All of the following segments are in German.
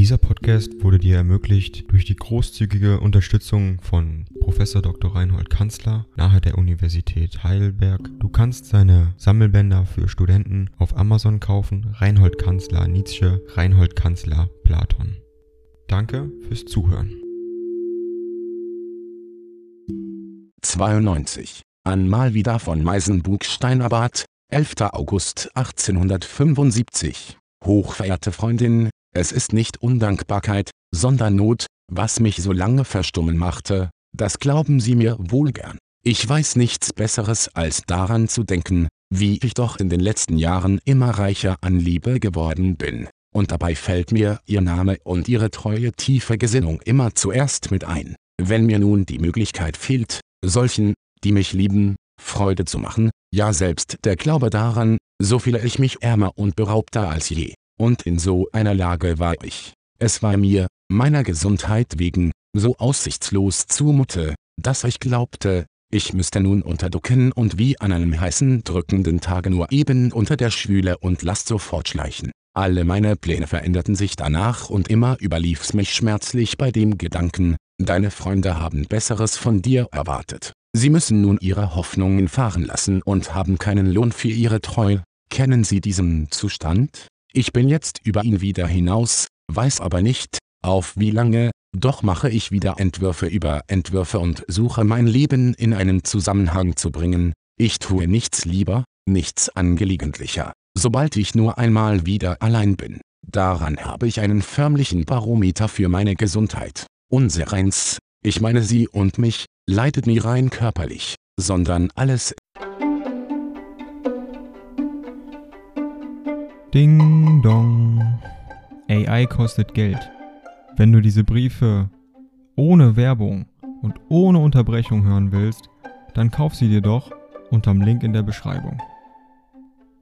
Dieser Podcast wurde dir ermöglicht durch die großzügige Unterstützung von Professor Dr. Reinhold Kanzler nahe der Universität Heidelberg. Du kannst seine Sammelbänder für Studenten auf Amazon kaufen. Reinhold Kanzler Nietzsche, Reinhold Kanzler Platon. Danke fürs Zuhören. 92. An mal wieder von Meisenbug-Steinabad, 11. August 1875. Hochverehrte Freundin, es ist nicht Undankbarkeit, sondern Not, was mich so lange verstummen machte, das glauben Sie mir wohl gern. Ich weiß nichts Besseres als daran zu denken, wie ich doch in den letzten Jahren immer reicher an Liebe geworden bin, und dabei fällt mir Ihr Name und Ihre treue tiefe Gesinnung immer zuerst mit ein. Wenn mir nun die Möglichkeit fehlt, solchen, die mich lieben, Freude zu machen, ja selbst der Glaube daran, so fühle ich mich ärmer und beraubter als je und in so einer Lage war ich. Es war mir, meiner Gesundheit wegen, so aussichtslos zumute, dass ich glaubte, ich müsste nun unterducken und wie an einem heißen drückenden Tage nur eben unter der Schwüle und Last sofort schleichen. Alle meine Pläne veränderten sich danach und immer überlief's mich schmerzlich bei dem Gedanken, deine Freunde haben Besseres von dir erwartet. Sie müssen nun ihre Hoffnungen fahren lassen und haben keinen Lohn für ihre Treu. Kennen Sie diesen Zustand? Ich bin jetzt über ihn wieder hinaus, weiß aber nicht, auf wie lange, doch mache ich wieder Entwürfe über Entwürfe und suche mein Leben in einen Zusammenhang zu bringen. Ich tue nichts lieber, nichts angelegentlicher, sobald ich nur einmal wieder allein bin. Daran habe ich einen förmlichen Barometer für meine Gesundheit. Unsereins, ich meine sie und mich, leidet nie rein körperlich, sondern alles Ding dong. AI kostet Geld. Wenn du diese Briefe ohne Werbung und ohne Unterbrechung hören willst, dann kauf sie dir doch unterm Link in der Beschreibung.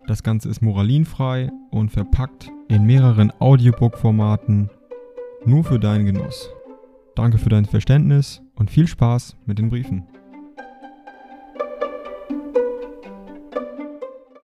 Das Ganze ist moralinfrei und verpackt in mehreren Audiobook-Formaten nur für deinen Genuss. Danke für dein Verständnis und viel Spaß mit den Briefen.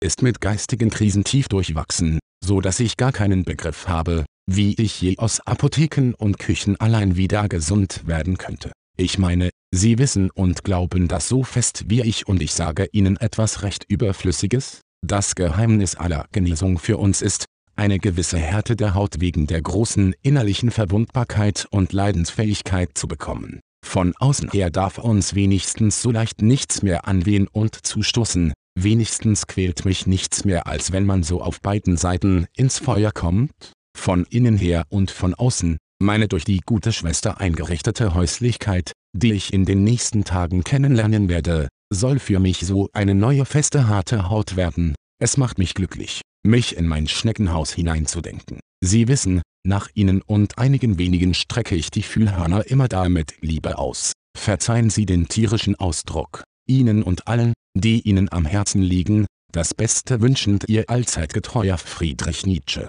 ist mit geistigen Krisen tief durchwachsen, so dass ich gar keinen Begriff habe, wie ich je aus Apotheken und Küchen allein wieder gesund werden könnte. Ich meine, Sie wissen und glauben das so fest wie ich und ich sage Ihnen etwas recht Überflüssiges? Das Geheimnis aller Genesung für uns ist, eine gewisse Härte der Haut wegen der großen innerlichen Verwundbarkeit und Leidensfähigkeit zu bekommen. Von außen her darf uns wenigstens so leicht nichts mehr anwehen und zustoßen, Wenigstens quält mich nichts mehr als wenn man so auf beiden Seiten ins Feuer kommt, von innen her und von außen, meine durch die gute Schwester eingerichtete Häuslichkeit, die ich in den nächsten Tagen kennenlernen werde, soll für mich so eine neue feste harte Haut werden. Es macht mich glücklich, mich in mein Schneckenhaus hineinzudenken. Sie wissen, nach Ihnen und einigen wenigen strecke ich die Fühlhörner immer da mit Liebe aus. Verzeihen Sie den tierischen Ausdruck. Ihnen und allen, die Ihnen am Herzen liegen, das Beste wünschend Ihr allzeit getreuer Friedrich Nietzsche.